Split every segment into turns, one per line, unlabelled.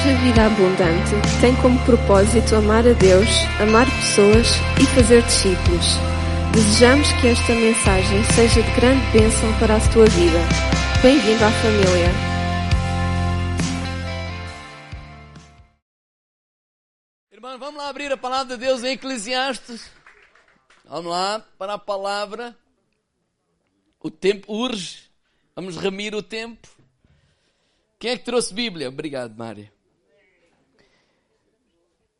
Igreja Vida Abundante tem como propósito amar a Deus, amar pessoas e fazer discípulos. Desejamos que esta mensagem seja de grande bênção para a tua vida. Bem-vindo à família.
Irmãos, vamos lá abrir a palavra de Deus em Eclesiastes. Vamos lá para a palavra. O tempo urge. Vamos remir o tempo. Quem é que trouxe Bíblia? Obrigado, Mária.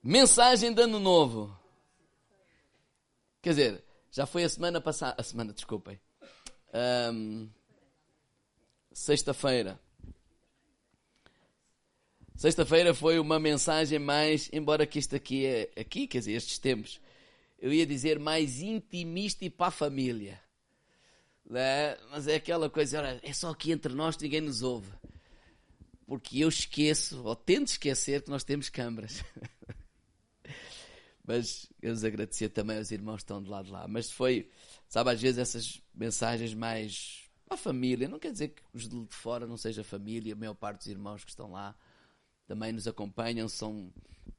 Mensagem de ano novo. Quer dizer, já foi a semana passada. A semana, desculpem. Um, Sexta-feira. Sexta-feira foi uma mensagem mais, embora que isto aqui é aqui, quer dizer, estes tempos, eu ia dizer mais intimista e para a família. Né? Mas é aquela coisa, olha, é só aqui entre nós, ninguém nos ouve porque eu esqueço, ou tento esquecer, que nós temos câmaras. Mas eu os agradecer também aos irmãos que estão de lado de lá. Mas foi, sabe, às vezes essas mensagens mais a família. Não quer dizer que os de fora não seja família. A maior parte dos irmãos que estão lá também nos acompanham, são,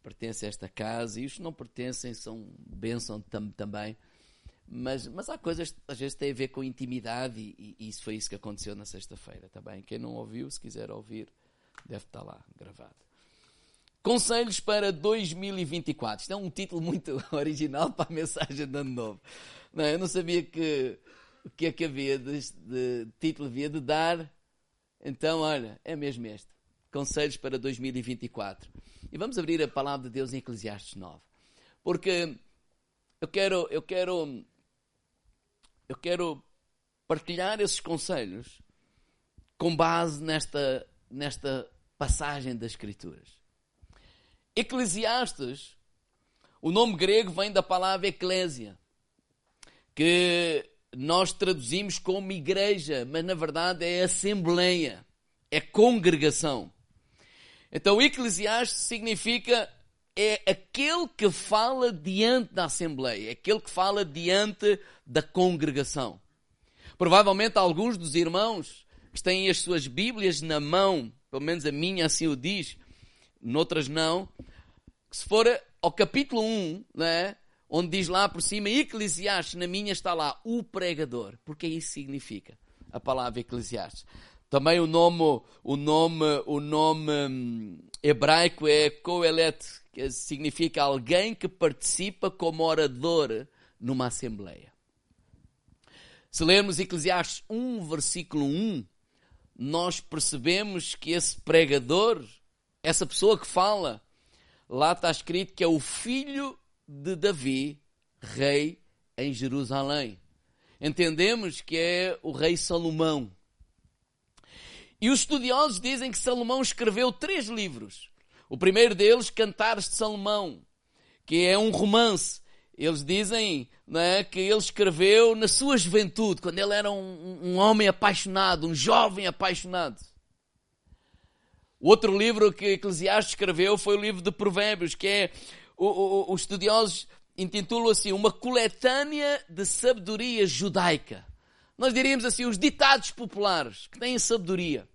pertencem a esta casa. E os que não pertencem são bênção tam, também. Mas, mas há coisas às vezes têm a ver com intimidade e, e isso foi isso que aconteceu na sexta-feira também. Quem não ouviu, se quiser ouvir, Deve estar lá gravado. Conselhos para 2024. Isto é um título muito original para a mensagem de Ano Novo. Não, eu não sabia que o que é que havia de, de título havia de dar. Então, olha, é mesmo este. Conselhos para 2024. E vamos abrir a palavra de Deus em Eclesiastes 9. Porque eu quero, eu quero, eu quero partilhar esses conselhos com base nesta nesta passagem das Escrituras. Eclesiastes, o nome grego vem da palavra eclésia, que nós traduzimos como igreja, mas na verdade é assembleia, é congregação. Então, Eclesiastes significa é aquele que fala diante da assembleia, é aquele que fala diante da congregação. Provavelmente alguns dos irmãos que têm as suas Bíblias na mão, pelo menos a minha assim o diz, noutras não, que se for ao capítulo 1, né, onde diz lá por cima, Eclesiastes, na minha está lá, o pregador, porque isso significa a palavra Eclesiastes. Também o nome, o nome, o nome hum, hebraico é Koelet, que significa alguém que participa como orador numa assembleia. Se lermos Eclesiastes 1, versículo 1, nós percebemos que esse pregador, essa pessoa que fala, lá está escrito que é o filho de Davi, rei em Jerusalém. Entendemos que é o rei Salomão. E os estudiosos dizem que Salomão escreveu três livros. O primeiro deles, Cantares de Salomão, que é um romance. Eles dizem né, que ele escreveu na sua juventude, quando ele era um, um homem apaixonado, um jovem apaixonado. O outro livro que Eclesiastes escreveu foi o livro de Provérbios, que é, os estudiosos intitulam assim, uma coletânea de sabedoria judaica. Nós diríamos assim, os ditados populares, que têm sabedoria.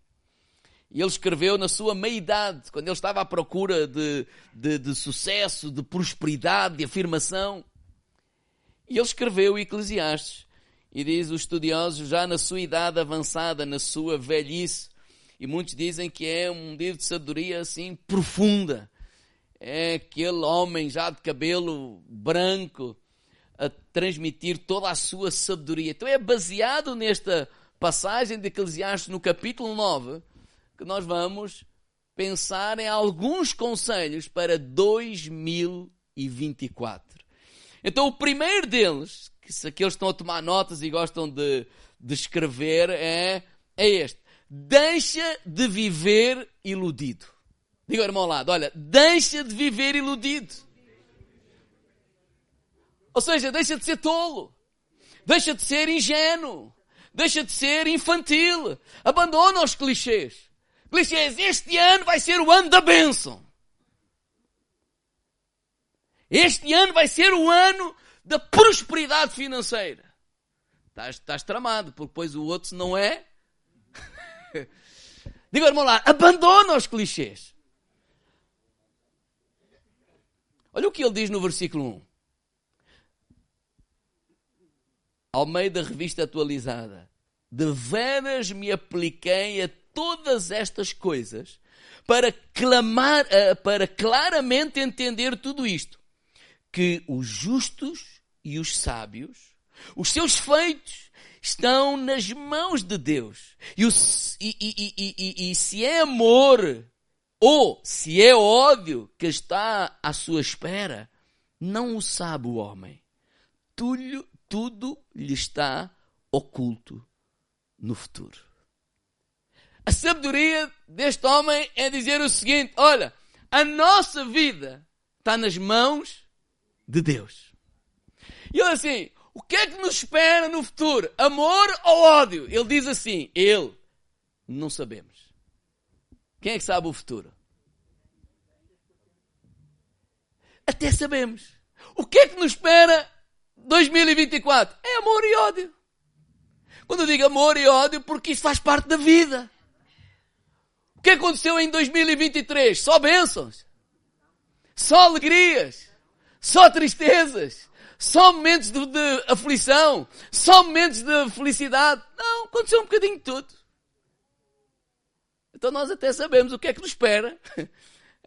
E ele escreveu na sua meia-idade, quando ele estava à procura de, de, de sucesso, de prosperidade, de afirmação. E ele escreveu Eclesiastes. E diz os estudiosos, já na sua idade avançada, na sua velhice, e muitos dizem que é um livro de sabedoria assim profunda. É aquele homem já de cabelo branco a transmitir toda a sua sabedoria. Então é baseado nesta passagem de Eclesiastes no capítulo 9 que nós vamos pensar em alguns conselhos para 2024. Então, o primeiro deles, que se aqueles estão a tomar notas e gostam de, de escrever, é, é este: deixa de viver iludido. Diga ao irmão ao lado: olha, deixa de viver iludido. Ou seja, deixa de ser tolo, deixa de ser ingênuo, deixa de ser infantil, abandona os clichês. Clichês, este ano vai ser o ano da bênção. Este ano vai ser o ano da prosperidade financeira. Estás, estás tramado, porque depois o outro não é. Diga, irmão lá, abandona os clichês. Olha o que ele diz no versículo 1. Ao meio da revista atualizada. De veras me apliquei a todas estas coisas para clamar, eh, para claramente entender tudo isto. Que os justos e os sábios, os seus feitos, estão nas mãos de Deus. E, o, e, e, e, se é amor ou se é ódio que está à sua espera, não o sabe o homem. Tudo, tudo lhe está oculto no futuro. A sabedoria deste homem é dizer o seguinte: olha, a nossa vida está nas mãos de Deus. E ele assim, o que é que nos espera no futuro? Amor ou ódio? Ele diz assim, ele, não sabemos. Quem é que sabe o futuro? Até sabemos. O que é que nos espera 2024? É amor e ódio. Quando eu digo amor e ódio, porque isso faz parte da vida que aconteceu em 2023? Só bênçãos, só alegrias, só tristezas, só momentos de, de aflição, só momentos de felicidade. Não, aconteceu um bocadinho de tudo. Então nós até sabemos o que é que nos espera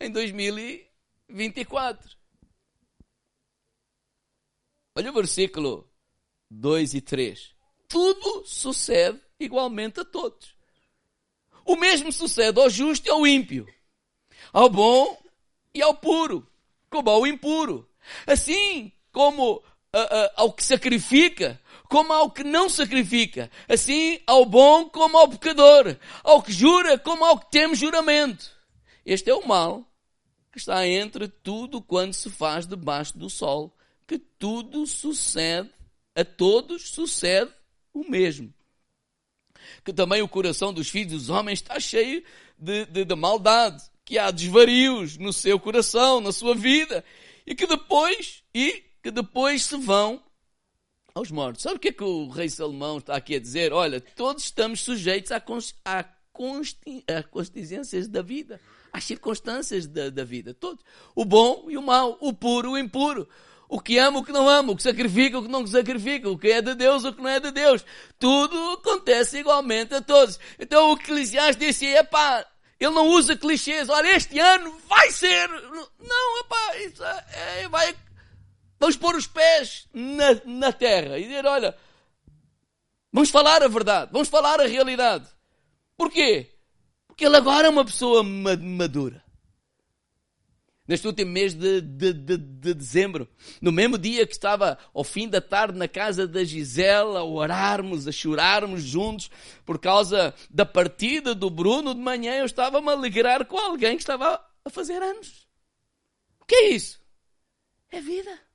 em 2024. Olha o versículo 2 e 3. Tudo sucede igualmente a todos. O mesmo sucede ao justo e ao ímpio, ao bom e ao puro, como ao impuro. Assim como uh, uh, ao que sacrifica, como ao que não sacrifica. Assim ao bom como ao pecador, ao que jura como ao que teme juramento. Este é o mal que está entre tudo quando se faz debaixo do sol, que tudo sucede, a todos sucede o mesmo que também o coração dos filhos dos homens está cheio de, de, de maldade, que há desvarios no seu coração, na sua vida, e que depois, e que depois se vão aos mortos. Sabe o que é que o rei Salomão está aqui a dizer? Olha, todos estamos sujeitos à, const, à, consti, à contingências da vida, às circunstâncias da, da vida, todos. O bom e o mau, o puro e o impuro o que ama, o que não ama, o que sacrifica, o que não sacrifica, o que é de Deus, o que não é de Deus. Tudo acontece igualmente a todos. Então o Eclesiastes disse, epá, ele não usa clichês, olha, este ano vai ser. Não, epá, isso é, é, vai. Vamos pôr os pés na, na terra e dizer, olha, vamos falar a verdade, vamos falar a realidade. Porquê? Porque ele agora é uma pessoa madura neste último mês de, de, de, de, dezembro, no mesmo dia que estava ao fim da tarde na casa da Gisela, a orarmos, a chorarmos juntos por causa da partida do Bruno de manhã, eu estava-me a alegrar com alguém que estava a fazer anos. O que é isso? É vida.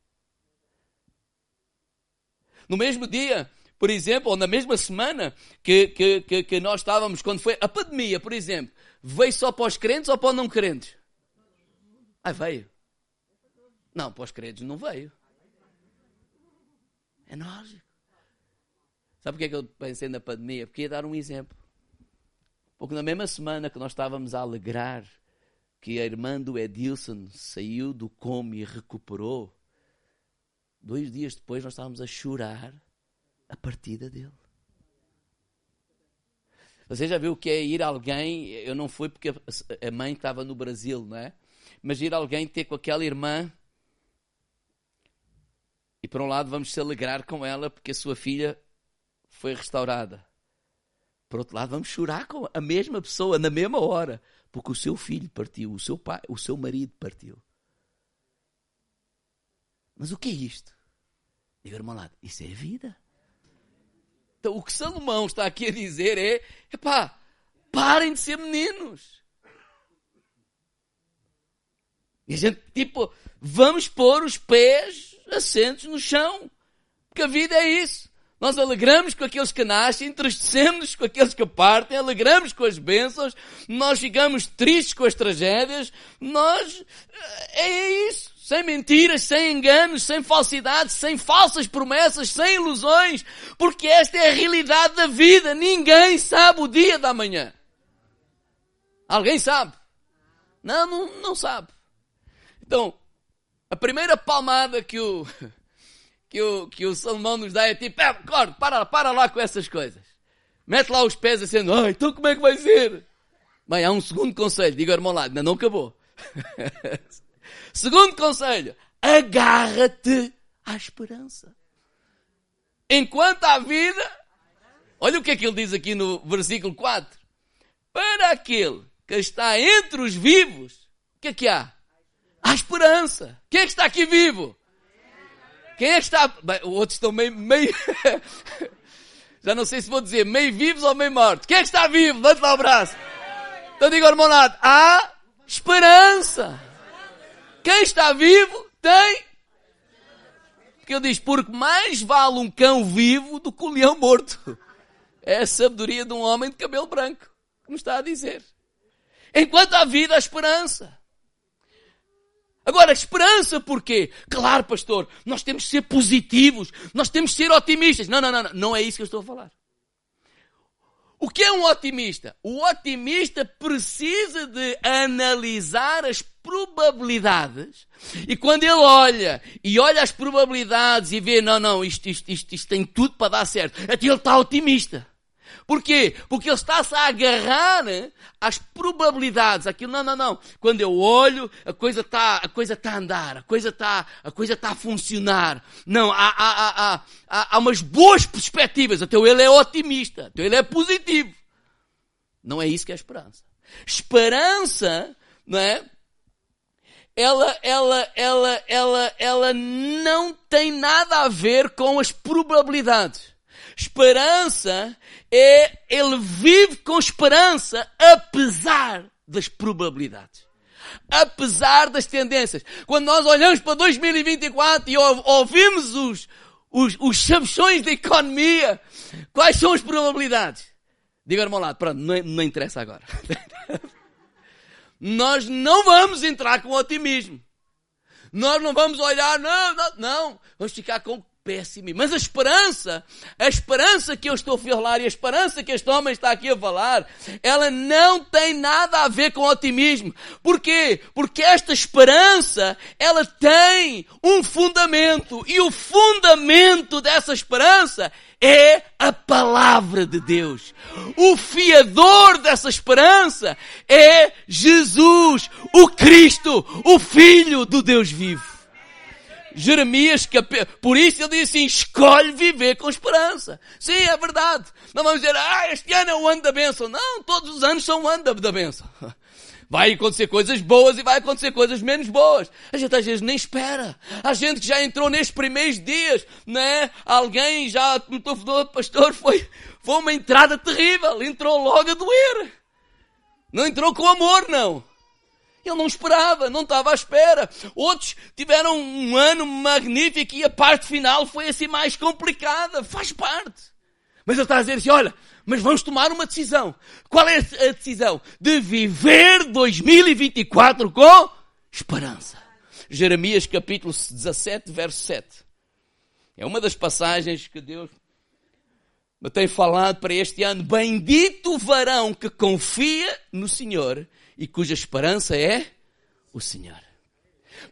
No mesmo dia, por exemplo, ou na mesma semana que, que, que, que nós estávamos, quando foi a pandemia, por exemplo, veio só para os crentes ou para os não crentes? Ah, veio. Não, para os credos não veio. É lógico. Sabe porque é que eu pensei na pandemia? Porque ia dar um exemplo. Porque na mesma semana que nós estávamos a alegrar que a irmã do Edilson saiu do coma e recuperou, dois dias depois nós estávamos a chorar a partida dele. Você já viu o que é ir alguém? Eu não fui porque a mãe estava no Brasil, não é? Mas ir alguém ter com aquela irmã e por um lado vamos se alegrar com ela porque a sua filha foi restaurada. Por outro lado, vamos chorar com a mesma pessoa na mesma hora, porque o seu filho partiu, o seu pai, o seu marido partiu. Mas o que é isto? Diga, irmão lado, isso é vida. Então, o que Salomão está aqui a dizer é: epá, parem de ser meninos. E a gente, tipo, vamos pôr os pés assentos no chão. Porque a vida é isso. Nós alegramos com aqueles que nascem, entristecemos com aqueles que partem, alegramos com as bênçãos, nós ficamos tristes com as tragédias, nós, é, é isso. Sem mentiras, sem enganos, sem falsidades, sem falsas promessas, sem ilusões, porque esta é a realidade da vida. Ninguém sabe o dia da manhã. Alguém sabe? Não, não, não sabe. Então, A primeira palmada que o, que o, que o Salomão nos dá é tipo, é, para, para lá com essas coisas. Mete lá os pés assim, ah, então como é que vai ser? Bem, há um segundo conselho, diga irmão lá, ainda não acabou. segundo conselho, agarra-te à esperança. Enquanto há vida, olha o que é que ele diz aqui no versículo 4. Para aquele que está entre os vivos, o que é que há? Há esperança. Quem é que está aqui vivo? Quem é que está. Bem, outros estão meio. meio... Já não sei se vou dizer meio vivos ou meio mortos. Quem é que está vivo? Levante lá o braço. Então diga ao irmão há esperança. Quem está vivo tem. Porque ele diz, porque mais vale um cão vivo do que um leão morto. É a sabedoria de um homem de cabelo branco, como está a dizer. Enquanto há vida, há esperança. Agora, esperança porquê? Claro, pastor, nós temos que ser positivos, nós temos que ser otimistas. Não, não, não, não, não é isso que eu estou a falar. O que é um otimista? O otimista precisa de analisar as probabilidades e quando ele olha e olha as probabilidades e vê, não, não, isto, isto, isto, isto tem tudo para dar certo, até ele está otimista. Porquê? Porque ele está-se a agarrar às probabilidades. Aquilo, não, não, não. Quando eu olho, a coisa está, a coisa está a andar, a coisa está, a coisa está a funcionar. Não, há, há, há, há, há umas boas perspectivas. Então ele é otimista. Então ele é positivo. Não é isso que é esperança. Esperança, não é? Ela, ela, ela, ela, ela não tem nada a ver com as probabilidades. Esperança é ele vive com esperança apesar das probabilidades. Apesar das tendências. Quando nós olhamos para 2024 e ouvimos os, os, os da economia, quais são as probabilidades? Diga ao lado, pronto, não, não interessa agora. nós não vamos entrar com otimismo. Nós não vamos olhar, não, não, não. Vamos ficar com péssimo. Mas a esperança, a esperança que eu estou a falar e a esperança que este homem está aqui a falar, ela não tem nada a ver com otimismo. Porquê? Porque esta esperança, ela tem um fundamento. E o fundamento dessa esperança é a palavra de Deus. O fiador dessa esperança é Jesus, o Cristo, o Filho do Deus vivo. Jeremias, por isso ele diz assim, escolhe viver com esperança. Sim, é verdade. Não vamos dizer, ah, este ano é o ano da bênção. Não, todos os anos são o ano da, bênção. Vai acontecer coisas boas e vai acontecer coisas menos boas. A gente às vezes nem espera. A gente que já entrou nestes primeiros dias, né? Alguém já me telefonou, pastor, foi, foi uma entrada terrível. Entrou logo a doer. Não entrou com amor, não. Ele não esperava, não estava à espera. Outros tiveram um ano magnífico e a parte final foi assim mais complicada. Faz parte. Mas ele está a dizer assim, olha, mas vamos tomar uma decisão. Qual é a decisão? De viver 2024 com esperança. Jeremias capítulo 17, verso 7. É uma das passagens que Deus me tem falado para este ano. Bendito o varão que confia no Senhor e cuja esperança é o Senhor.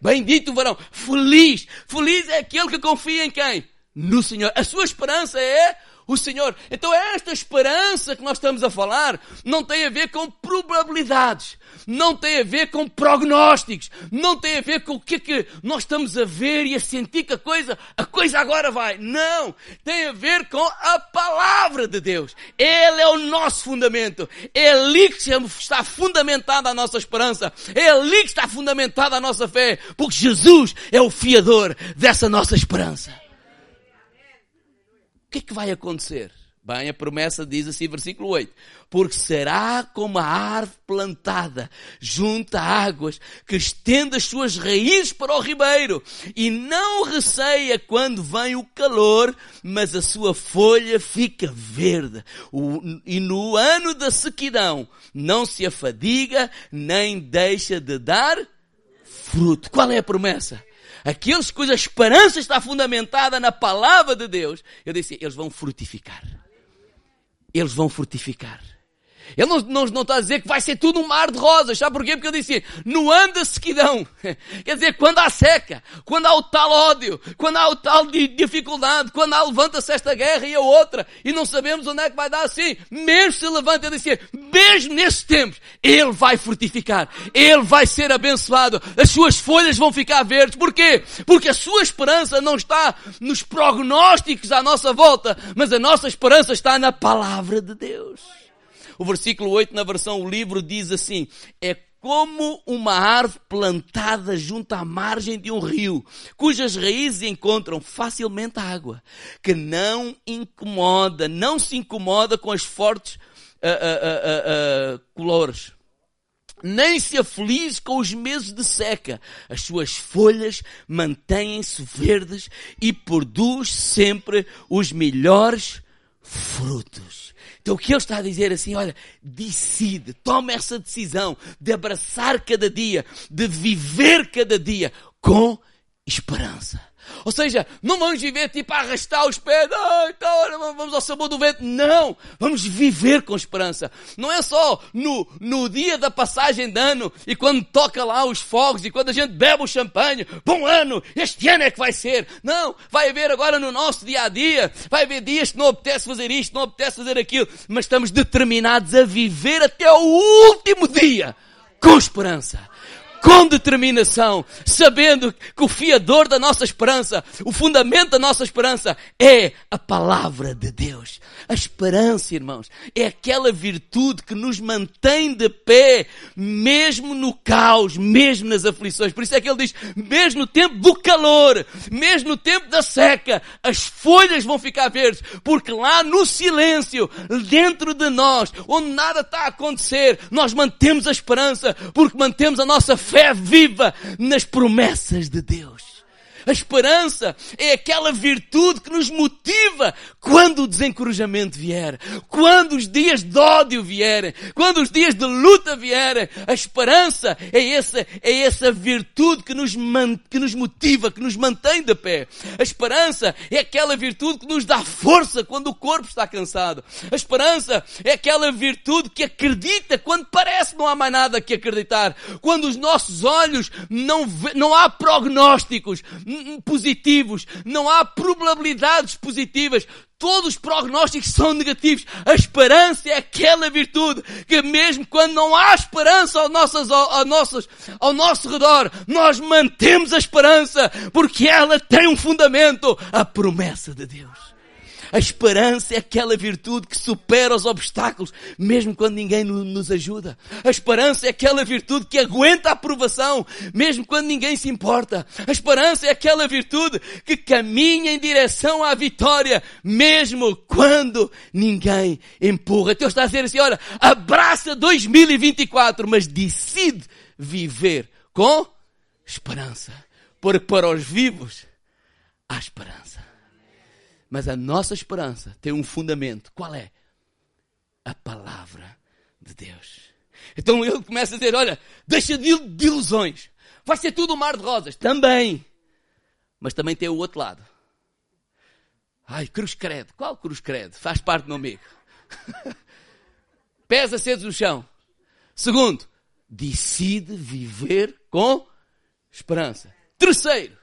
Bendito o varão, feliz, feliz é aquele que confia em quem? No Senhor. A sua esperança é o Senhor. Então esta esperança que nós estamos a falar não tem a ver com probabilidades, não tem a ver com prognósticos, não tem a ver com o que é que nós estamos a ver e a sentir que a coisa, a coisa agora vai. Não! Tem a ver com a palavra de Deus. Ele é o nosso fundamento. É ali que está fundamentada a nossa esperança. É ali que está fundamentada a nossa fé. Porque Jesus é o fiador dessa nossa esperança que é que vai acontecer? Bem, a promessa diz assim, versículo 8: Porque será como a árvore plantada junto a águas, que estende as suas raízes para o ribeiro, e não receia quando vem o calor, mas a sua folha fica verde. e no ano da sequidão não se afadiga, nem deixa de dar fruto. Qual é a promessa? Aqueles cuja esperança está fundamentada na palavra de Deus, eu disse, eles vão frutificar. Eles vão frutificar. Ele não, não, não está a dizer que vai ser tudo um mar de rosas. Sabe porquê? Porque ele disse, no ano da sequidão. Quer dizer, quando há seca, quando há o tal ódio, quando há o tal de dificuldade, quando há levanta-se esta guerra e a outra, e não sabemos onde é que vai dar assim, mesmo se levanta, ele disse, mesmo nesses tempos, ele vai fortificar, ele vai ser abençoado, as suas folhas vão ficar verdes. Porquê? Porque a sua esperança não está nos prognósticos à nossa volta, mas a nossa esperança está na palavra de Deus. O versículo 8 na versão o livro diz assim: é como uma árvore plantada junto à margem de um rio, cujas raízes encontram facilmente água, que não incomoda, não se incomoda com as fortes uh, uh, uh, colores. Nem se aflige com os meses de seca. As suas folhas mantêm-se verdes e produz sempre os melhores frutos. Então o que ele está a dizer assim, olha, decide, toma essa decisão de abraçar cada dia, de viver cada dia com esperança. Ou seja, não vamos viver tipo a arrastar os pés, ah, então vamos ao sabor do vento. Não! Vamos viver com esperança. Não é só no, no dia da passagem de ano e quando toca lá os fogos e quando a gente bebe o champanhe, bom ano, este ano é que vai ser. Não! Vai haver agora no nosso dia a dia, vai haver dias que não apetece fazer isto, não apetece fazer aquilo, mas estamos determinados a viver até o último dia com esperança com determinação, sabendo que o fiador da nossa esperança, o fundamento da nossa esperança é a palavra de Deus. A esperança, irmãos, é aquela virtude que nos mantém de pé, mesmo no caos, mesmo nas aflições. Por isso é que ele diz, mesmo no tempo do calor, mesmo no tempo da seca, as folhas vão ficar verdes, porque lá no silêncio, dentro de nós, onde nada está a acontecer, nós mantemos a esperança, porque mantemos a nossa fé fé viva nas promessas de Deus. A esperança é aquela virtude que nos motiva quando o desencorajamento vier, quando os dias de ódio vierem, quando os dias de luta vierem. A esperança é essa, é essa virtude que nos, man, que nos motiva, que nos mantém de pé. A esperança é aquela virtude que nos dá força quando o corpo está cansado. A esperança é aquela virtude que acredita quando parece não há mais nada que acreditar. Quando os nossos olhos não, não há prognósticos, positivos, não há probabilidades positivas. Todos os prognósticos são negativos. A esperança é aquela virtude que mesmo quando não há esperança ao, nossas, ao, nossas, ao nosso redor, nós mantemos a esperança porque ela tem um fundamento, a promessa de Deus. A esperança é aquela virtude que supera os obstáculos, mesmo quando ninguém nos ajuda. A esperança é aquela virtude que aguenta a aprovação, mesmo quando ninguém se importa. A esperança é aquela virtude que caminha em direção à vitória, mesmo quando ninguém empurra. Deus está a dizer assim, olha, abraça 2024, mas decide viver com esperança. Porque para os vivos há esperança. Mas a nossa esperança tem um fundamento. Qual é? A palavra de Deus. Então ele começa a dizer: Olha, deixa de, ilusões. Vai ser tudo um mar de rosas. Também. Mas também tem o outro lado. Ai, cruz credo. Qual cruz credo? Faz parte do meu amigo. Pés acedos no chão. Segundo, decide viver com esperança. Terceiro,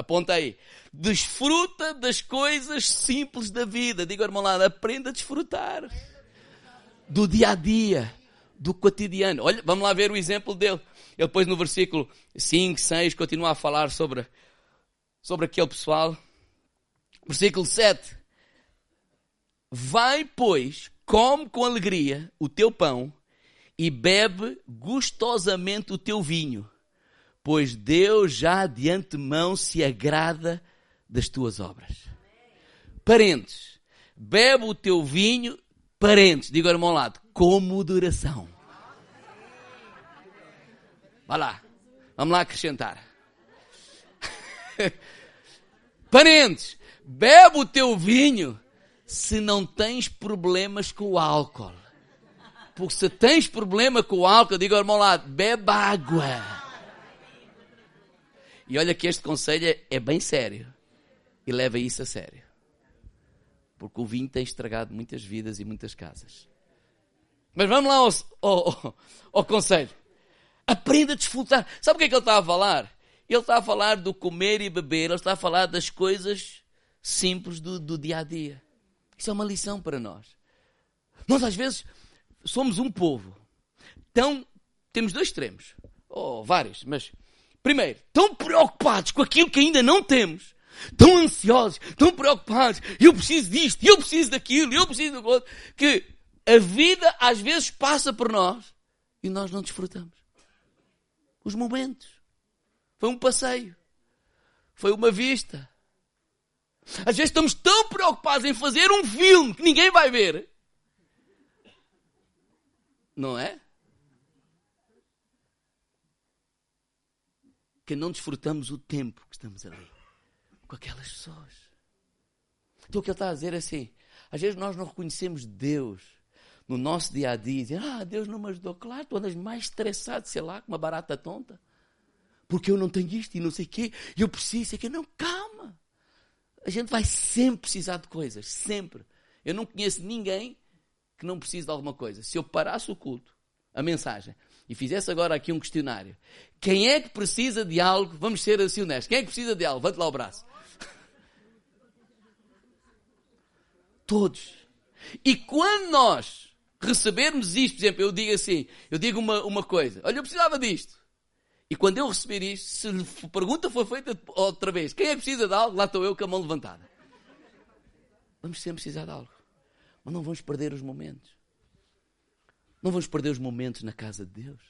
aponta aí, Desfruta das coisas simples da vida. Diga, irmão lá, aprenda a desfrutar do dia a dia, do cotidiano. Olha, vamos lá ver o exemplo dele. Ele depois no versículo 5, 6 continua a falar sobre, sobre aquele pessoal. Versículo 7. Vai, pois, come com alegria o teu pão e bebe gostosamente o teu vinho, pois Deus já de antemão se agrada das tuas obras. Parentes, bebe o teu vinho, parentes, diga ao irmão lado, com moderação. Vá lá, vamos lá acrescentar. parentes, bebe o teu vinho se não tens problemas com o álcool. Porque se tens problema com o álcool, diga ao irmão lado, bebe água. E olha que este conselho é, é bem sério e leva isso a sério. Porque o vinho tem estragado muitas vidas e muitas casas. Mas vamos lá ao, ao, ao conselho. Aprenda a desfrutar. Sabe o que é que ele está a falar? Ele está a falar do comer e beber, ele está a falar das coisas simples do, do dia a dia. Isso é uma lição para nós. Nós, às vezes, somos um povo. Tão, temos dois extremos. Ou oh, vários, mas. Primeiro, tão preocupados com aquilo que ainda não temos. Tão ansiosos, tão preocupados. Eu preciso disto, eu preciso daquilo, eu preciso do outro. Que a vida às vezes passa por nós e nós não desfrutamos. Os momentos. Foi um passeio. Foi uma vista. Às vezes estamos tão preocupados em fazer um filme que ninguém vai ver. Não é? Que não desfrutamos o tempo que estamos ali com aquelas pessoas. Então o que ele está a dizer é assim: às vezes nós não reconhecemos Deus no nosso dia a dia, dizer, ah, Deus não me ajudou. Claro, tu andas mais estressado, sei lá, com uma barata tonta. Porque eu não tenho isto e não sei o quê, e eu preciso, sei que não, calma. A gente vai sempre precisar de coisas, sempre. Eu não conheço ninguém que não precise de alguma coisa. Se eu parasse o culto, a mensagem, e fizesse agora aqui um questionário, quem é que precisa de algo? Vamos ser assim honestos. Quem é que precisa de algo? Levante lá o braço. Todos. E quando nós recebermos isto, por exemplo, eu digo assim, eu digo uma, uma coisa, olha, eu precisava disto. E quando eu receber isto, se a pergunta for feita outra vez, quem é que precisa de algo? Lá estou eu com a mão levantada. Vamos sempre precisar de algo. Mas não vamos perder os momentos. Não vamos perder os momentos na casa de Deus.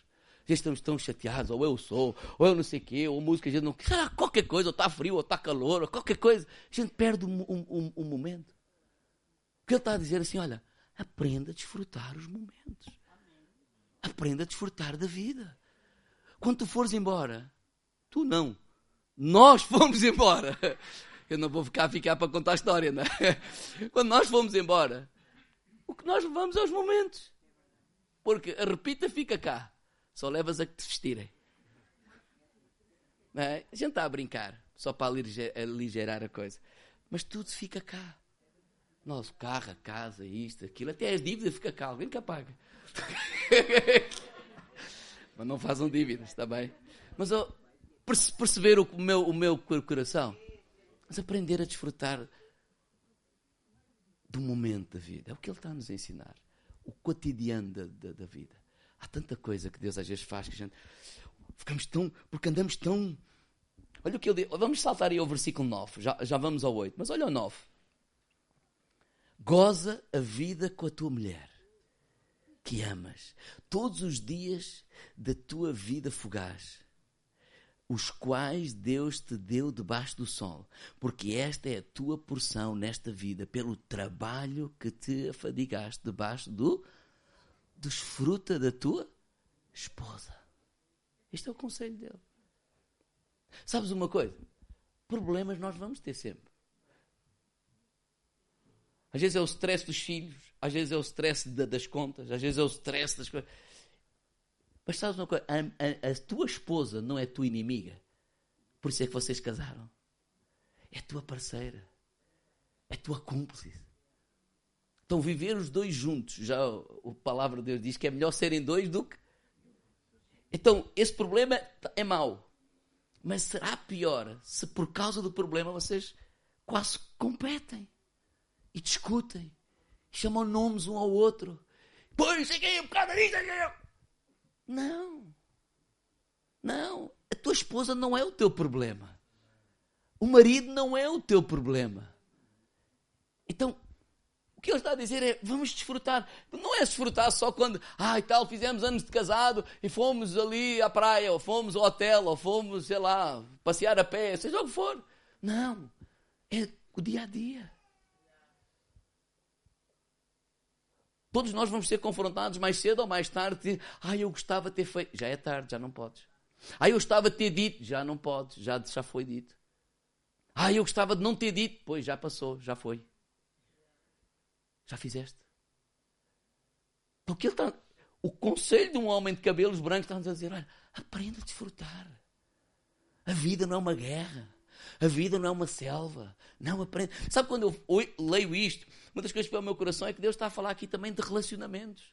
Já estamos tão chateados, ou eu sou, ou eu não sei o quê, ou música, a gente não quer, qualquer coisa, ou está frio, ou está calor, ou qualquer coisa. A gente perde um, um, um, momento. O que ele está a dizer assim, olha, aprenda a desfrutar os momentos. Aprenda a desfrutar da vida. Quando tu fores embora, tu não. Nós fomos embora. Eu não vou ficar, ficar para contar a história, não é? Quando nós fomos embora, o que nós levamos é os momentos. Porque a repita fica cá. Só levas a que te vestirem. É? A gente está a brincar, só para aligerar a coisa. Mas tudo fica cá. Nosso carro, a casa, isto, aquilo, até as dívidas fica cá. Alguém que apaga. Mas não façam dívidas, está bem? Mas oh, perceber o meu, o meu coração. Mas aprender a desfrutar do momento da vida. É o que ele está a nos ensinar. O cotidiano da, da, da vida. Há tanta coisa que Deus às vezes faz que a gente ficamos tão. porque andamos tão. Olha o que ele diz. Vamos saltar aí ao versículo 9. Já, já vamos ao 8. Mas olha o 9. Goza a vida com a tua mulher que amas, todos os dias da tua vida fugaz, os quais Deus te deu debaixo do sol, porque esta é a tua porção nesta vida, pelo trabalho que te afadigaste debaixo do desfruta da tua esposa. Este é o conselho dele. Sabes uma coisa? Problemas nós vamos ter sempre. Às vezes é o stress dos filhos, às vezes é o stress das contas, às vezes é o stress das coisas. Mas sabes uma coisa? A, a, a, tua esposa não é tua inimiga. Por isso é que vocês casaram. É tua parceira. É tua cúmplice. Então, viver os dois juntos, já a palavra de Deus diz que é melhor serem dois do que. Então, esse problema é mau. Mas será pior se por causa do problema vocês quase competem e discutem, chamam nomes um ao outro. Pois, quem, por causa disso, Não. Não. A tua esposa não é o teu problema. O marido não é o teu problema. Então, o que ele está a dizer é: vamos desfrutar. Não é desfrutar só quando, ah, e tal, fizemos anos de casado e fomos ali à praia, ou fomos ao hotel, ou fomos, sei lá, passear a pé, seja o que for. Não. É o dia a dia. Todos nós vamos ser confrontados mais cedo ou mais tarde. De, ah, eu gostava de ter feito. Já é tarde, já não podes. Ah, eu gostava de ter dito. Já não podes, já, já foi dito. Ah, eu gostava de não ter dito. Pois, já passou, já foi. Já fizeste. Porque ele está. O conselho de um homem de cabelos brancos está-nos a dizer: olha, aprenda a desfrutar. A vida não é uma guerra. A vida não é uma selva. Não aprende. Sabe quando eu leio isto, uma das coisas que ao meu coração é que Deus está a falar aqui também de relacionamentos.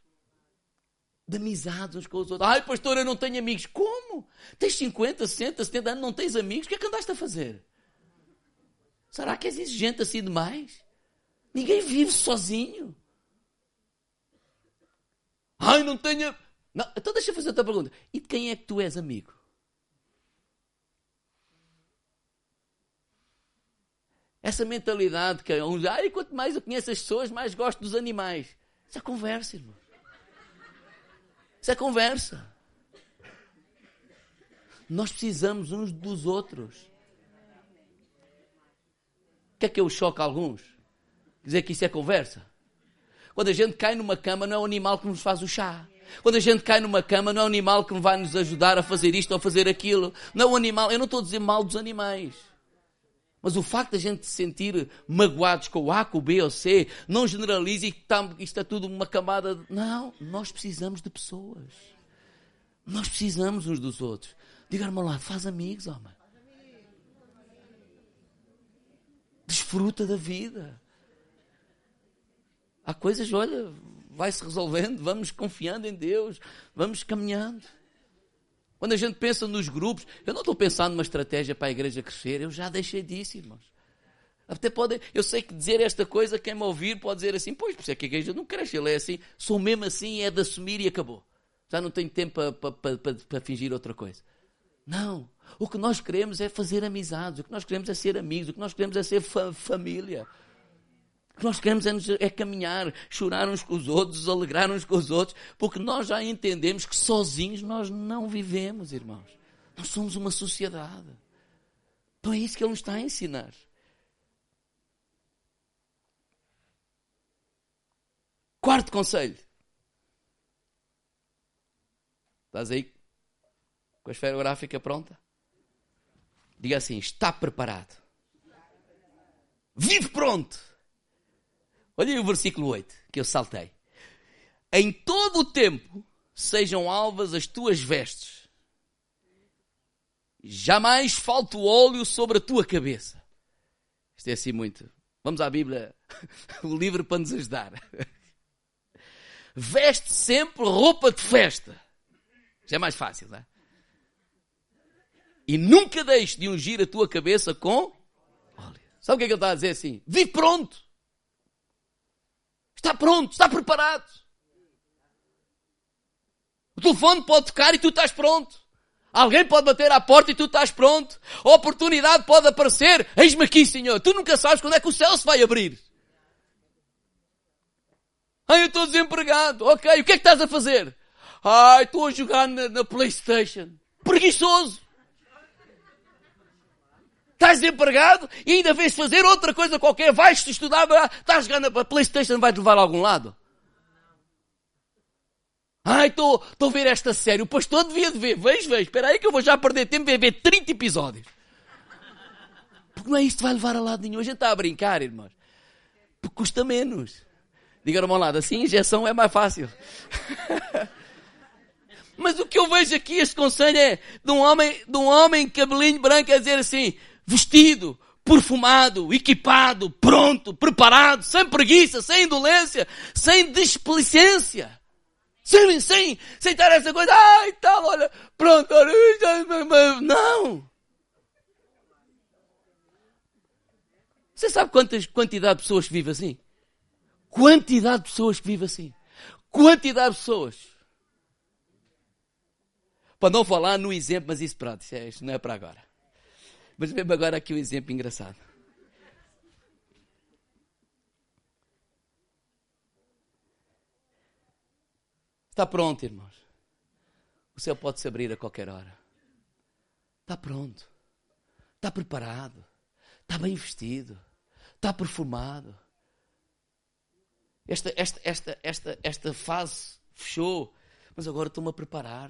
de amizades uns com os outros. Ai, pastor, eu não tenho amigos. Como? Tens 50, 60, 70 anos, não tens amigos? O que é que andaste a fazer? Será que és exigente assim demais? Ninguém vive sozinho. Ai, não tenho. Não, então deixa eu fazer outra pergunta. E de quem é que tu és amigo? Essa mentalidade que uns, ai, quanto mais eu conheço as pessoas, mais gosto dos animais. Isso é conversa, irmão. Isso é conversa. Nós precisamos uns dos outros. O que é eu choco a alguns? Dizer que isso é conversa. Quando a gente cai numa cama, não é o animal que nos faz o chá. Quando a gente cai numa cama, não é o animal que vai nos ajudar a fazer isto ou a fazer aquilo. Não é o animal. Eu não estou a dizer mal dos animais. Mas o facto de a gente se sentir magoados com o A, com o B ou C, não generalize que está, isto é tudo uma camada. De... Não, nós precisamos de pessoas. Nós precisamos uns dos outros. Diga-me lá, faz amigos, homem. Desfruta da vida. Há coisas, olha, vai se resolvendo, vamos confiando em Deus, vamos caminhando. Quando a gente pensa nos grupos, eu não estou pensando numa estratégia para a igreja crescer, eu já deixei disso, irmãos. Até pode, eu sei que dizer esta coisa, quem me ouvir pode dizer assim, pois, por isso é que a igreja não cresce, ele é assim, sou mesmo assim, é de assumir e acabou. Já não tenho tempo para, para, para, para fingir outra coisa. Não. O que nós queremos é fazer amizades, o que nós queremos é ser amigos, o que nós queremos é ser fa família. Que nós queremos é, é, caminhar, chorar uns com os outros, alegrar uns com os outros, porque nós já entendemos que sozinhos nós não vivemos, irmãos. Nós somos uma sociedade. Então é isso que ele nos está a ensinar. Quarto conselho. Estás aí com a esfera gráfica pronta? Diga assim: está preparado. Vive pronto. Olha aí o versículo 8, que eu saltei. Em todo o tempo sejam alvas as tuas vestes. Jamais falte o óleo sobre a tua cabeça. Isto é assim muito. Vamos à Bíblia, o livro para nos ajudar. Veste sempre roupa de festa. Isto é mais fácil, não é? E nunca deixe de ungir a tua cabeça com óleo. Sabe o que é que ele está a dizer assim? Vive pronto. Está pronto, está preparado. O telefone pode tocar e tu estás pronto. Alguém pode bater à porta e tu estás pronto. A oportunidade pode aparecer. Eis-me aqui, Senhor. Tu nunca sabes quando é que o céu se vai abrir. Ai, eu estou desempregado. Ok, o que é que estás a fazer? Ai, estou a jogar na, na Playstation. Preguiçoso. Estás desempregado e ainda vês fazer outra coisa qualquer, vais-te estudar, estás jogando a Playstation, vai-te levar a algum lado. Ai, estou a ver esta série, o pastor devia de ver, vejo, vejo, espera aí que eu vou já perder tempo e ver 30 episódios. Porque não é isto que vai levar a lado nenhum, a gente está a brincar, irmãos. Porque custa menos. Diga-me ao lado, assim injeção é mais fácil. Mas o que eu vejo aqui, este conselho é de um homem, de um homem cabelinho branco a dizer assim, vestido, perfumado, equipado, pronto, preparado, sem preguiça, sem indolência, sem displicência. Sem, sem, sem estar essa coisa, ai tal, olha, pronto, olha, não. Você sabe quantas, quantidade de pessoas que vivem assim? Quantidade de pessoas que vivem assim. Quantidade de pessoas. Para não falar no exemplo, mas isso pronto, isso não é para agora. Mas vemos agora aqui um exemplo engraçado. Está pronto, irmãos. O céu pode se abrir a qualquer hora. Está pronto. Está preparado. Está bem vestido. Está perfumado. Esta, esta, esta, esta, esta fase fechou. Mas agora estou-me a preparar.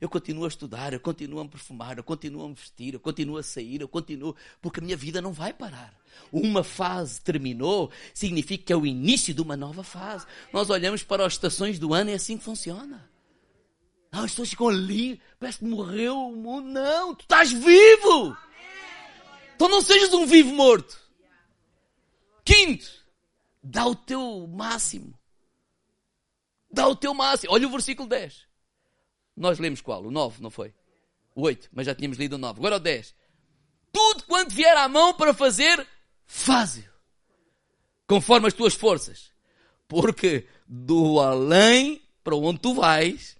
Eu continuo a estudar, eu continuo a me perfumar, eu continuo a me vestir, eu continuo a sair, eu continuo, porque a minha vida não vai parar. Uma fase terminou, significa que é o início de uma nova fase. Nós olhamos para as estações do ano e é assim que funciona. Não, as pessoas ficam ali, parece que morreu o mundo. Não, tu estás vivo! Então não sejas um vivo morto. Quinto, dá o teu máximo. Dá o teu máximo. Olha o versículo 10. Nós lemos qual? O 9, não foi? O 8, mas já tínhamos lido o 9. Agora o 10. Tudo quanto vier à mão para fazer, faz-o. Conforme as tuas forças. Porque do além para onde tu vais,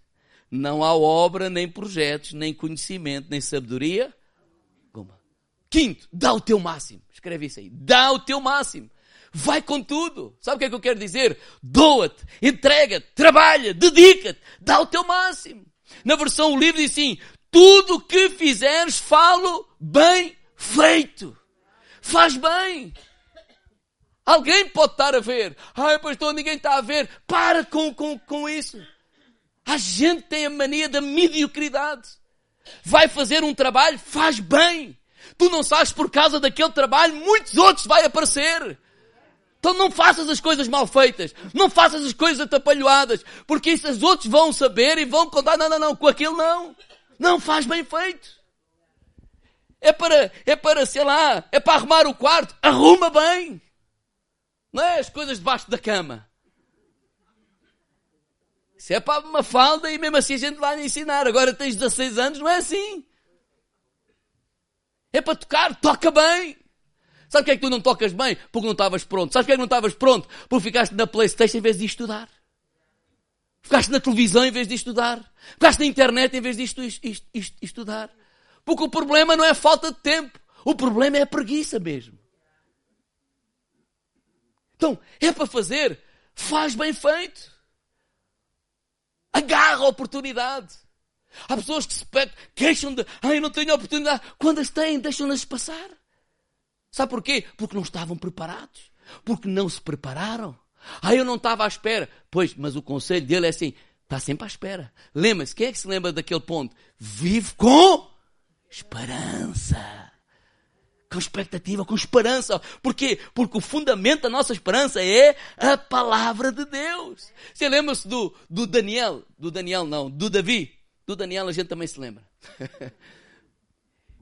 não há obra, nem projetos, nem conhecimento, nem sabedoria. Goma. Quinto, dá o teu máximo. Escreve isso aí. Dá o teu máximo. Vai com tudo. Sabe o que é que eu quero dizer? Doa-te, entrega-te, trabalha, dedica-te, dá o teu máximo. Na versão o livro diz assim: tudo que fizeres, falo bem feito. Faz bem. Alguém pode estar a ver. Ai, pastor, ninguém está a ver. Para com, com, com isso. A gente tem a mania da mediocridade. Vai fazer um trabalho, faz bem. Tu não sabes por causa daquele trabalho, muitos outros vai aparecer. Então não faças as coisas mal feitas. Não faças as coisas atrapalhoadas. Porque isso os outros vão saber e vão contar. Não, não, não. Com aquilo não. Não faz bem feito. É para, é para, sei lá, é para arrumar o quarto. Arruma bem. Não é as coisas debaixo da cama. Isso é para uma falda e mesmo assim a gente vai ensinar. Agora tens 16 anos, não é assim. É para tocar, toca bem. Sabe que é que tu não tocas bem? Porque não estavas pronto. Sabe que é que não estavas pronto? Porque ficaste na Playstation em vez de estudar. Ficaste na televisão em vez de estudar. Ficaste na internet em vez de estudar. Porque o problema não é falta de tempo. O problema é a preguiça mesmo. Então, é para fazer, faz bem feito. Agarra a oportunidade. Há pessoas que se queixam de, ai, eu não tenho oportunidade. Quando as têm, deixam-nas passar. Sabe porquê? Porque não estavam preparados. Porque não se prepararam. Ah, eu não estava à espera. Pois, mas o conselho dele é assim: está sempre à espera. Lembra-se, quem é que se lembra daquele ponto? Vive com esperança com expectativa, com esperança. Porquê? Porque o fundamento da nossa esperança é a palavra de Deus. Você lembra-se do, do Daniel? Do Daniel não, do Davi. Do Daniel a gente também se lembra.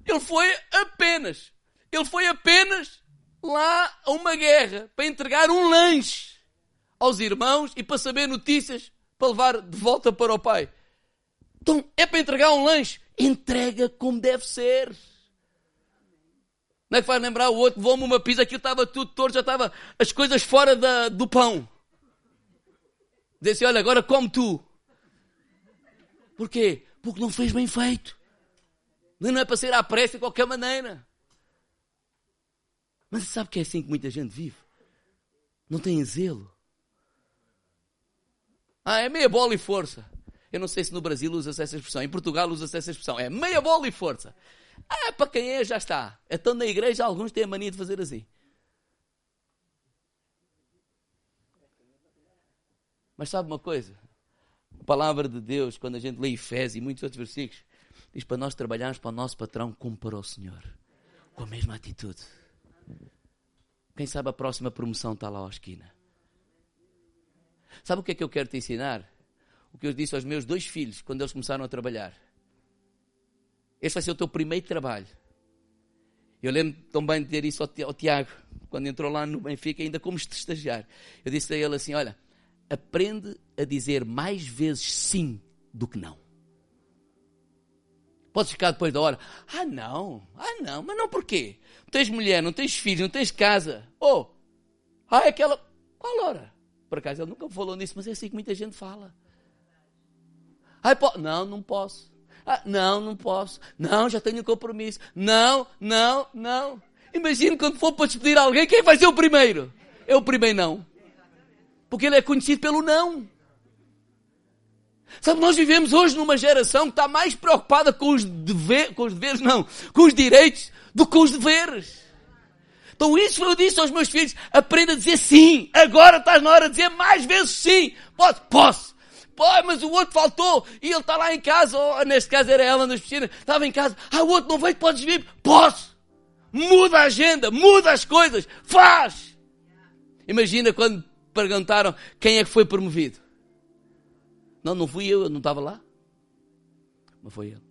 ele foi apenas, ele foi apenas lá a uma guerra para entregar um lanche aos irmãos e para saber notícias para levar de volta para o pai. Então, é para entregar um lanche. Entrega como deve ser. Não é que faz lembrar o outro, levou-me uma pizza, aquilo estava tudo torto, já estava as coisas fora da, do pão. Disse, olha, agora come tu. Porquê? Porque não fez bem feito. Não é para ser à pressa de qualquer maneira. Mas sabe que é assim que muita gente vive? Não tem zelo. Ah, é meia bola e força. Eu não sei se no Brasil usa-se essa expressão. Em Portugal usa-se essa expressão. É meia bola e força. Ah, para quem é, já está. Então na igreja alguns têm a mania de fazer assim. Mas sabe uma coisa? A palavra de Deus, quando a gente lê Efésios e muitos outros versículos, diz para nós trabalharmos para o nosso patrão como para o Senhor. Com a mesma atitude. Quem sabe a próxima promoção está lá à esquina. Sabe o que é que eu quero te ensinar? O que eu disse aos meus dois filhos quando eles começaram a trabalhar. Este vai ser o teu primeiro trabalho. Eu lembro também de ter isso ao Tiago, quando entrou lá no Benfica, ainda como estagiário. Eu disse a ele assim: Olha, aprende a dizer mais vezes sim do que não. Podes ficar depois da hora. Ah, não. Ah, não. Mas não porquê? Não tens mulher, não tens filhos, não tens casa. Oh, ah, aquela. Qual hora? Por acaso ele nunca falou nisso, mas é assim que muita gente fala. Ah, po... Não, não posso. Ah, não, não posso. Não, já tenho compromisso. Não, não, não. Imagina quando for para despedir alguém, quem vai ser o primeiro? É o primeiro não. Porque ele é conhecido pelo não. Sabe, nós vivemos hoje numa geração que está mais preocupada com os, com os deveres, não, com os direitos, do que com os deveres. Então isso eu disse aos meus filhos, aprenda a dizer sim. Agora estás na hora de dizer mais vezes sim. Posso? Posso. Pai, mas o outro faltou e ele está lá em casa. Oh, neste caso era ela nas piscinas. Estava em casa. Ah, o outro não veio, podes vir? Posso. Muda a agenda, muda as coisas. Faz. Imagina quando perguntaram quem é que foi promovido. Não, não fui eu, eu não estava lá. Mas foi ele.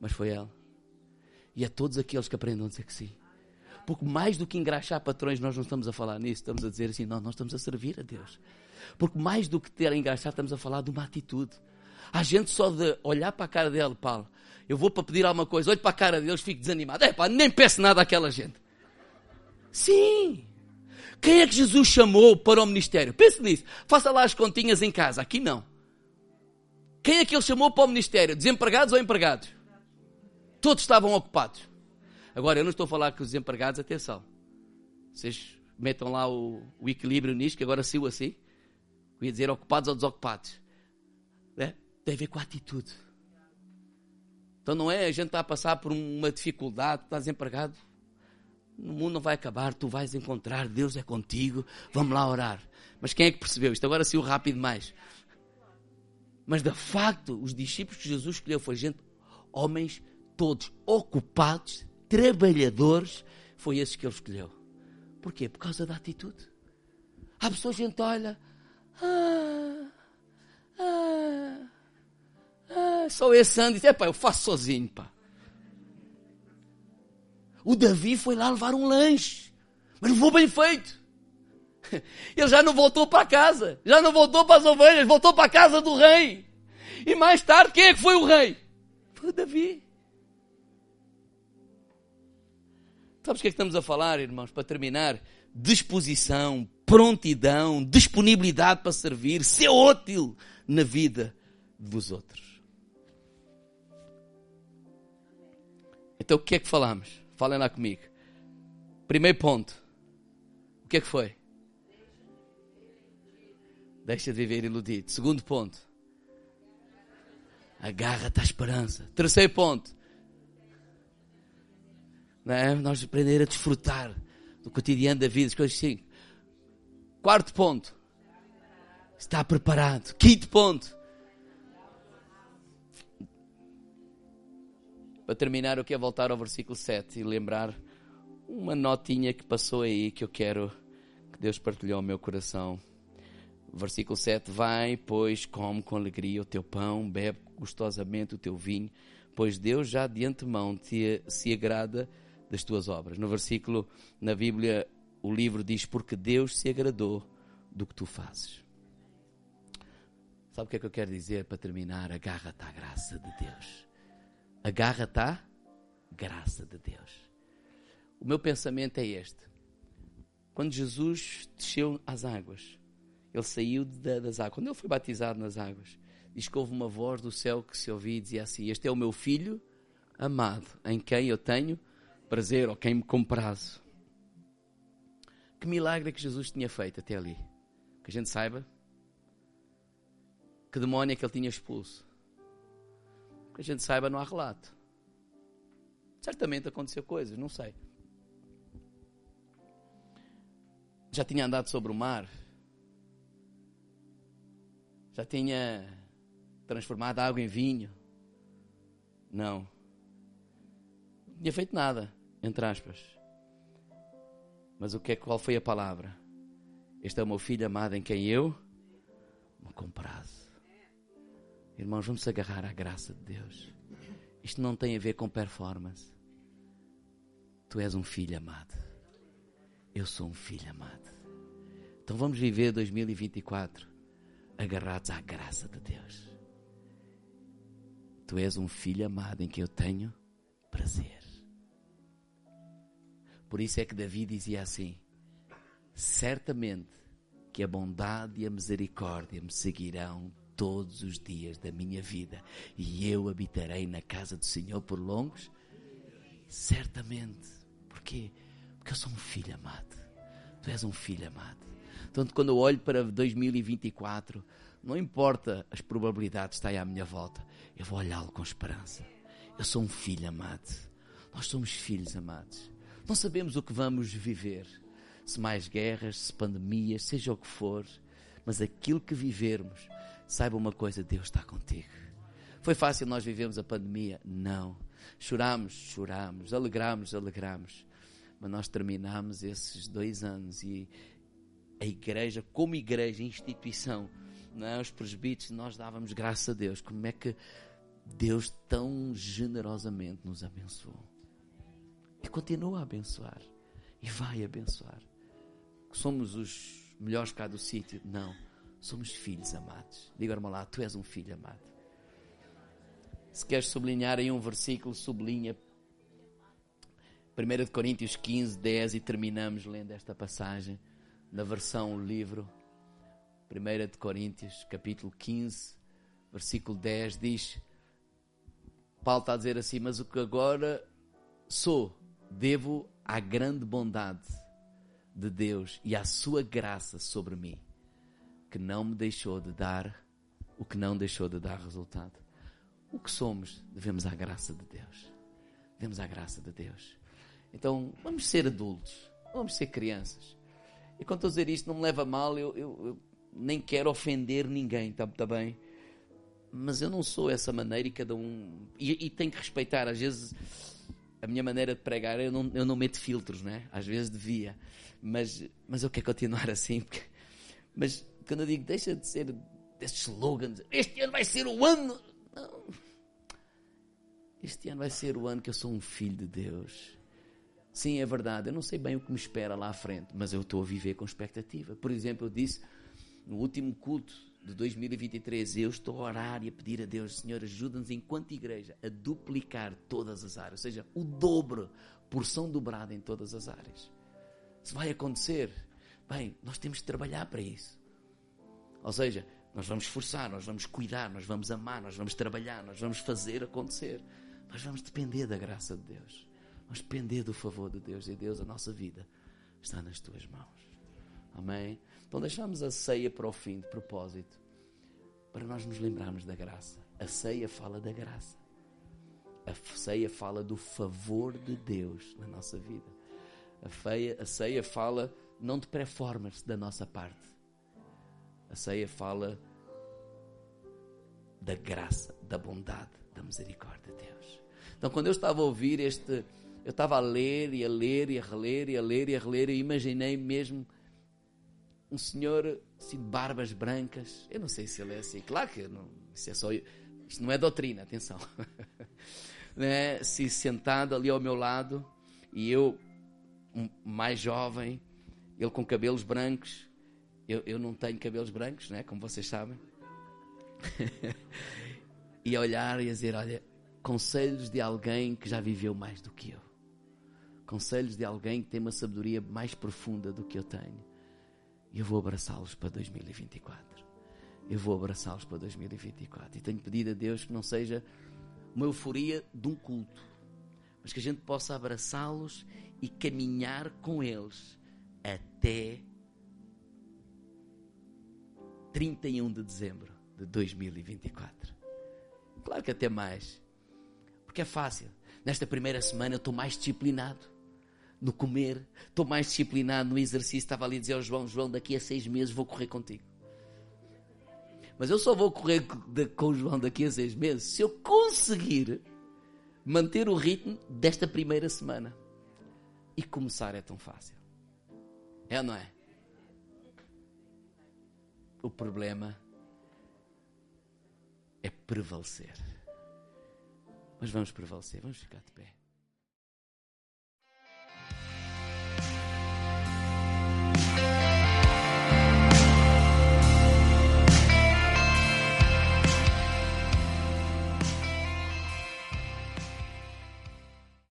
Mas foi ela. E a todos aqueles que aprendam a dizer que sim. Porque mais do que engraxar patrões, nós não estamos a falar nisso, estamos a dizer assim, não, nós estamos a servir a Deus. Porque mais do que ter a engraxar, estamos a falar de uma atitude. Há gente só de olhar para a cara dele, Paulo, eu vou para pedir alguma coisa, olho para a cara deles, fico desanimado. É pá, nem peço nada àquela gente. Sim. Quem é que Jesus chamou para o ministério? Pense nisso. Faça lá as continhas em casa. Aqui não. Quem é que ele chamou para o ministério? Desempregados ou empregados? Todos estavam ocupados. Agora, eu não estou a falar que os desempregados, atenção. Vocês metam lá o, o equilíbrio nisto, que agora saiu assim. Eu ia dizer ocupados ou desocupados. Né? Tem a ver com a atitude. Então não é a gente está a passar por uma dificuldade, está desempregado. O mundo não vai acabar, tu vais encontrar, Deus é contigo, vamos lá orar. Mas quem é que percebeu isto? Agora saiu rápido demais. Mas de facto, os discípulos que Jesus escolheu foi gente, homens todos ocupados, trabalhadores, foi esses que ele escolheu. Porquê? Por causa da atitude. Há pessoas gente olha, ah, ah, ah, só esse ano diz, é pá, eu faço sozinho, pá. O Davi foi lá levar um lanche, mas foi bem feito. Ele já não voltou para casa, já não voltou para as ovelhas, voltou para a casa do rei. E mais tarde, quem é que foi o rei? Foi o Davi. Sabes o que é que estamos a falar, irmãos, para terminar? Disposição, prontidão, disponibilidade para servir, ser útil na vida dos outros. Então o que é que falamos? Falem lá comigo. Primeiro ponto. O que é que foi? Deixa de viver iludido. Segundo ponto. Agarra-te à esperança. Terceiro ponto. Não é? Nós aprender a desfrutar do cotidiano da vida, as coisas assim. Quarto ponto. Está preparado. Quinto ponto. Para terminar, eu quero voltar ao versículo 7 e lembrar uma notinha que passou aí que eu quero que Deus partilhou ao meu coração. Versículo 7: Vai, pois, come com alegria o teu pão, bebe gostosamente o teu vinho, pois Deus já de antemão te, se agrada das tuas obras. No versículo, na Bíblia, o livro diz: Porque Deus se agradou do que tu fazes. Sabe o que é que eu quero dizer para terminar? Agarra-te à graça de Deus. Agarra-te à graça de Deus. O meu pensamento é este. Quando Jesus desceu às águas, ele saiu das águas. Quando ele foi batizado nas águas, diz que houve uma voz do céu que se ouvia e dizia assim: Este é o meu filho amado, em quem eu tenho prazer, ou quem me comprazo. Que milagre que Jesus tinha feito até ali? Que a gente saiba. Que demónio é que ele tinha expulso? Que a gente saiba, não há relato. Certamente aconteceu coisas, não sei. Já tinha andado sobre o mar. Já tinha transformado água em vinho. Não. Não tinha feito nada, entre aspas. Mas o que é, qual foi a palavra? Este é o meu filho amado em quem eu me comprazo. Irmãos, vamos agarrar à graça de Deus. Isto não tem a ver com performance. Tu és um filho amado. Eu sou um filho amado. Então vamos viver 2024 agarrados à graça de Deus. Tu és um filho amado em que eu tenho prazer. Por isso é que Davi dizia assim: Certamente que a bondade e a misericórdia me seguirão todos os dias da minha vida e eu habitarei na casa do Senhor por longos? Certamente. Porquê? Porque eu sou um filho amado. Tu és um filho amado. Portanto, quando eu olho para 2024, não importa as probabilidades que à minha volta, eu vou olhá-lo com esperança. Eu sou um filho amado. Nós somos filhos amados. Não sabemos o que vamos viver. Se mais guerras, se pandemias, seja o que for. Mas aquilo que vivermos, saiba uma coisa: Deus está contigo. Foi fácil nós vivermos a pandemia? Não. Chorámos, chorámos, alegramos, alegramos. Mas nós terminamos esses dois anos e a igreja, como igreja, instituição, é? os presbíteros, nós dávamos graças a Deus. Como é que Deus tão generosamente nos abençoou? E continua a abençoar. e vai abençoar. Somos os melhores cá do sítio? Não. Somos filhos amados. Diga-me lá, tu és um filho amado. Se queres sublinhar aí um versículo, sublinha 1 Coríntios 15, 10 e terminamos lendo esta passagem na versão livro. 1 Coríntios, capítulo 15, versículo 10 diz: Paulo está a dizer assim, mas o que agora sou, devo à grande bondade de Deus e à sua graça sobre mim, que não me deixou de dar o que não deixou de dar resultado. O que somos, devemos à graça de Deus. Devemos à graça de Deus. Então, vamos ser adultos, vamos ser crianças. E quando estou a dizer isto, não me leva a mal, eu, eu, eu nem quero ofender ninguém, está tá bem? Mas eu não sou essa maneira e cada um. E, e tem que respeitar, às vezes a minha maneira de pregar, eu não, eu não meto filtros, né? Às vezes devia, mas, mas eu quero continuar assim. Porque, mas quando eu digo, deixa de ser desses slogans, este ano vai ser o ano. Não. Este ano vai ser o ano que eu sou um filho de Deus. Sim, é verdade, eu não sei bem o que me espera lá à frente, mas eu estou a viver com expectativa. Por exemplo, eu disse no último culto de 2023, eu estou a orar e a pedir a Deus, Senhor, ajuda-nos enquanto igreja a duplicar todas as áreas, ou seja, o dobro, porção dobrada em todas as áreas. Se vai acontecer, bem, nós temos de trabalhar para isso. Ou seja, nós vamos esforçar, nós vamos cuidar, nós vamos amar, nós vamos trabalhar, nós vamos fazer acontecer. Nós vamos depender da graça de Deus. Vamos depender do favor de Deus. E Deus, a nossa vida está nas tuas mãos. Amém? Então deixamos a ceia para o fim, de propósito, para nós nos lembrarmos da graça. A ceia fala da graça. A ceia fala do favor de Deus na nossa vida. A, feia, a ceia fala não de performance da nossa parte. A ceia fala da graça, da bondade, da misericórdia de Deus. Então, quando eu estava a ouvir este, eu estava a ler e a ler e a reler e a ler e a reler e imaginei mesmo um senhor assim, de barbas brancas. Eu não sei se ele é assim. Claro que não, isso é só. Isto não é doutrina, atenção. né? Se sentado ali ao meu lado e eu, um, mais jovem, ele com cabelos brancos. Eu, eu não tenho cabelos brancos, né? como vocês sabem. e a olhar e a dizer: Olha, conselhos de alguém que já viveu mais do que eu. Conselhos de alguém que tem uma sabedoria mais profunda do que eu tenho. E eu vou abraçá-los para 2024. Eu vou abraçá-los para 2024. E tenho pedido a Deus que não seja uma euforia de um culto, mas que a gente possa abraçá-los e caminhar com eles até 31 de dezembro de 2024. Claro que até mais, porque é fácil. Nesta primeira semana eu estou mais disciplinado no comer, estou mais disciplinado no exercício. Estava ali a dizer ao João: João, daqui a seis meses vou correr contigo. Mas eu só vou correr com o João daqui a seis meses se eu conseguir manter o ritmo desta primeira semana. E começar é tão fácil. É ou não é? O problema é prevalecer. Mas vamos prevalecer, vamos ficar de pé.